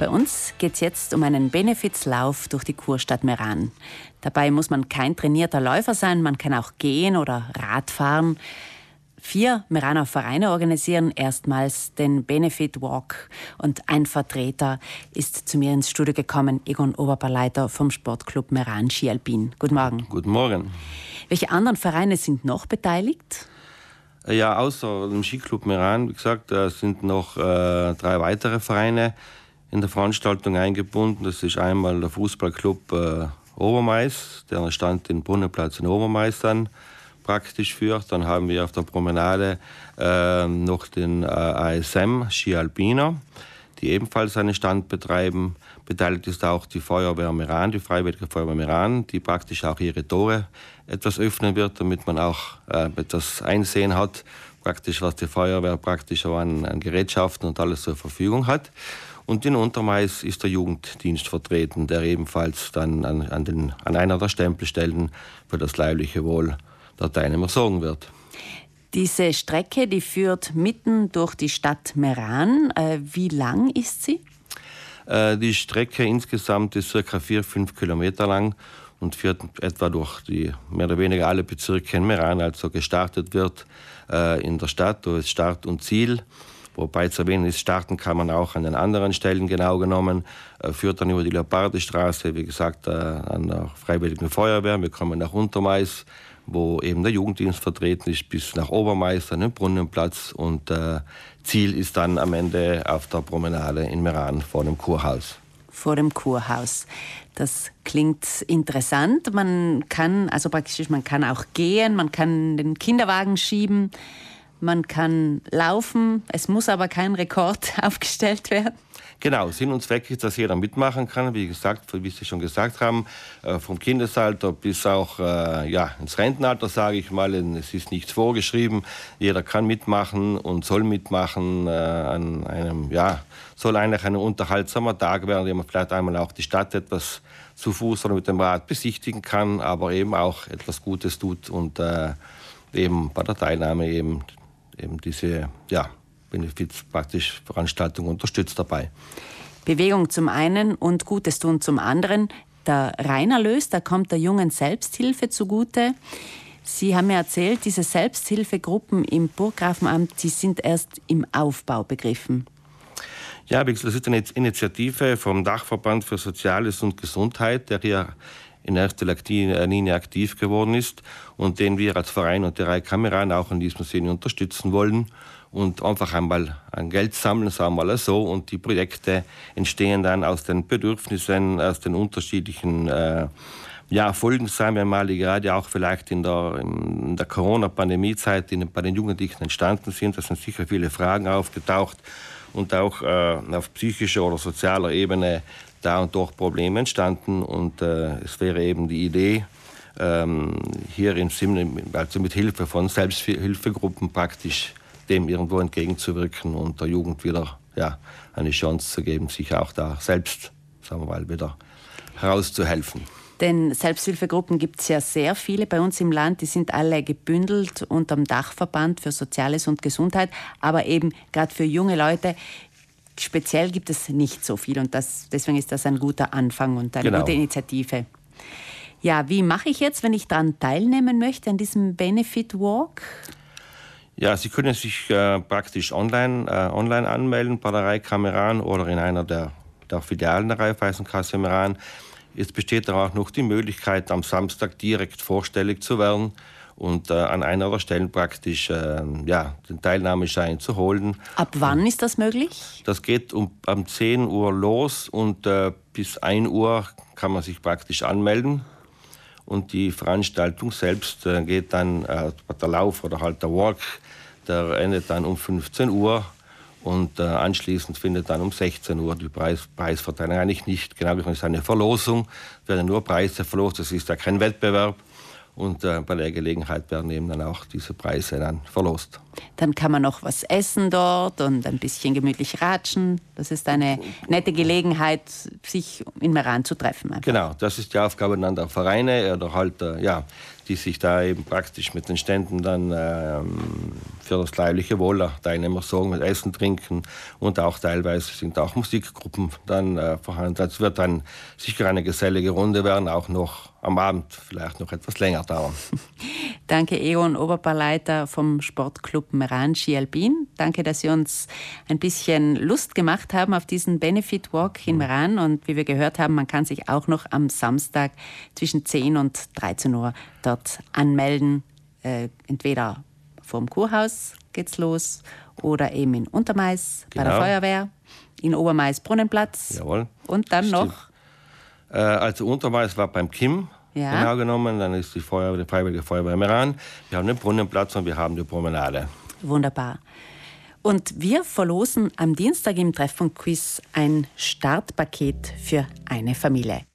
Bei uns geht es jetzt um einen Benefizlauf durch die Kurstadt Meran. Dabei muss man kein trainierter Läufer sein, man kann auch gehen oder Radfahren. Vier Meraner Vereine organisieren erstmals den Benefit Walk und ein Vertreter ist zu mir ins Studio gekommen, Egon Oberbarleiter vom Sportclub Meran Ski Alpin. Guten Morgen. Guten Morgen. Welche anderen Vereine sind noch beteiligt? Ja, außer dem Skiclub Meran, wie gesagt, sind noch äh, drei weitere Vereine in der Veranstaltung eingebunden. Das ist einmal der Fußballclub äh, Obermais, der stand den Brunnenplatz in Obermais dann praktisch führt. Dann haben wir auf der Promenade äh, noch den äh, ASM Ski Alpina, die ebenfalls einen Stand betreiben. Beteiligt ist auch die Feuerwehr Meran, die Freiwillige Feuerwehr Meran, die praktisch auch ihre Tore etwas öffnen wird, damit man auch äh, etwas Einsehen hat, praktisch was die Feuerwehr praktisch an, an Gerätschaften und alles zur Verfügung hat. Und in Untermais ist der Jugenddienst vertreten, der ebenfalls dann an, an, den, an einer der Stempelstellen für das leibliche Wohl der Teilnehmer sorgen wird. Diese Strecke, die führt mitten durch die Stadt Meran. Äh, wie lang ist sie? Äh, die Strecke insgesamt ist ca. 4, 5 Kilometer lang und führt etwa durch die mehr oder weniger alle Bezirke in Meran. Also gestartet wird äh, in der Stadt, da ist Start und Ziel. Wobei zu erwähnen ist, starten kann man auch an den anderen Stellen genau genommen, äh, führt dann über die Leopardestraße, wie gesagt, äh, an der Freiwilligen Feuerwehr. Wir kommen nach Untermais, wo eben der Jugenddienst vertreten ist, bis nach Obermais, an den Brunnenplatz. Und äh, Ziel ist dann am Ende auf der Promenade in Meran vor dem Kurhaus. Vor dem Kurhaus. Das klingt interessant. Man kann, also praktisch, man kann auch gehen, man kann den Kinderwagen schieben man kann laufen, es muss aber kein Rekord aufgestellt werden. Genau, Sinn und Zweck ist, dass jeder mitmachen kann, wie gesagt, wie Sie schon gesagt haben, äh, vom Kindesalter bis auch äh, ja, ins Rentenalter, sage ich mal. Es ist nichts vorgeschrieben. Jeder kann mitmachen und soll mitmachen äh, an einem, ja, soll eigentlich ein unterhaltsamer Tag werden, in dem man vielleicht einmal auch die Stadt etwas zu Fuß oder mit dem Rad besichtigen kann, aber eben auch etwas Gutes tut und eben bei der Teilnahme eben eben diese ja, Benefiz praktisch Veranstaltung unterstützt dabei. Bewegung zum einen und Gutes tun zum anderen. Der Reinerlös, da kommt der jungen Selbsthilfe zugute. Sie haben mir erzählt, diese Selbsthilfegruppen im Burggrafenamt, die sind erst im Aufbau begriffen. Ja, das ist eine Initiative vom Dachverband für Soziales und Gesundheit, der hier in erster Linie aktiv geworden ist und den wir als Verein und der Reihe Kameran auch in diesem Sinne unterstützen wollen und einfach einmal ein Geld sammeln, sagen wir mal so. Und die Projekte entstehen dann aus den Bedürfnissen, aus den unterschiedlichen äh, ja, Folgen, sagen wir mal, die gerade auch vielleicht in der, in der Corona-Pandemie-Zeit bei den Jugendlichen entstanden sind. Da sind sicher viele Fragen aufgetaucht und auch äh, auf psychischer oder sozialer Ebene da und dort Probleme entstanden und äh, es wäre eben die Idee, ähm, hier im Sinne, also mit Hilfe von Selbsthilfegruppen praktisch dem irgendwo entgegenzuwirken und der Jugend wieder ja, eine Chance zu geben, sich auch da selbst, sagen wir mal, wieder herauszuhelfen. Denn Selbsthilfegruppen gibt es ja sehr viele bei uns im Land. Die sind alle gebündelt unter dem Dachverband für Soziales und Gesundheit. Aber eben gerade für junge Leute speziell gibt es nicht so viel und das, deswegen ist das ein guter Anfang und eine genau. gute Initiative. Ja, wie mache ich jetzt, wenn ich daran teilnehmen möchte, an diesem Benefit Walk? Ja, Sie können sich äh, praktisch online, äh, online anmelden bei der Reihkameran oder in einer der, der Filialen der Raiffeisenkasse Meran. Es besteht dann auch noch die Möglichkeit, am Samstag direkt vorstellig zu werden und äh, an einer der Stellen praktisch äh, ja, den Teilnahmeschein zu holen. Ab wann ist das möglich? Das geht um, um 10 Uhr los und äh, bis 1 Uhr kann man sich praktisch anmelden. Und die Veranstaltung selbst äh, geht dann, äh, der Lauf oder halt der Walk, der endet dann um 15 Uhr. Und äh, anschließend findet dann um 16 Uhr die Preis, Preisverteilung eigentlich nicht. Genau, das ist eine Verlosung, werden nur Preise verlost, das ist ja kein Wettbewerb. Und äh, bei der Gelegenheit werden eben dann auch diese Preise dann verlost. Dann kann man noch was essen dort und ein bisschen gemütlich ratschen. Das ist eine nette Gelegenheit, sich in Meran zu treffen. Einfach. Genau, das ist die Aufgabe dann der Vereine oder halt äh, ja, die sich da eben praktisch mit den Ständen dann ähm, für das leibliche Wohl der Teilnehmer sorgen, mit Essen, Trinken und auch teilweise sind auch Musikgruppen dann äh, vorhanden. Das wird dann sicher eine gesellige Runde werden, auch noch am Abend vielleicht noch etwas länger dauern. Danke, Egon Oberbarleiter vom Sportclub Meran Ski Alpin. Danke, dass Sie uns ein bisschen Lust gemacht haben auf diesen Benefit Walk in Meran. Und wie wir gehört haben, man kann sich auch noch am Samstag zwischen 10 und 13 Uhr dort anmelden. Äh, entweder vom Kurhaus geht's los oder eben in Untermais genau. bei der genau. Feuerwehr, in Obermais Brunnenplatz. Jawohl. Und dann Stimmt. noch äh, also Unterweis war beim Kim, ja. genau genommen. Dann ist die, Feuer, die Freiwillige Feuerwehr Meran. Wir haben den Brunnenplatz und wir haben die Promenade. Wunderbar. Und wir verlosen am Dienstag im Treffpunkt Quiz ein Startpaket für eine Familie.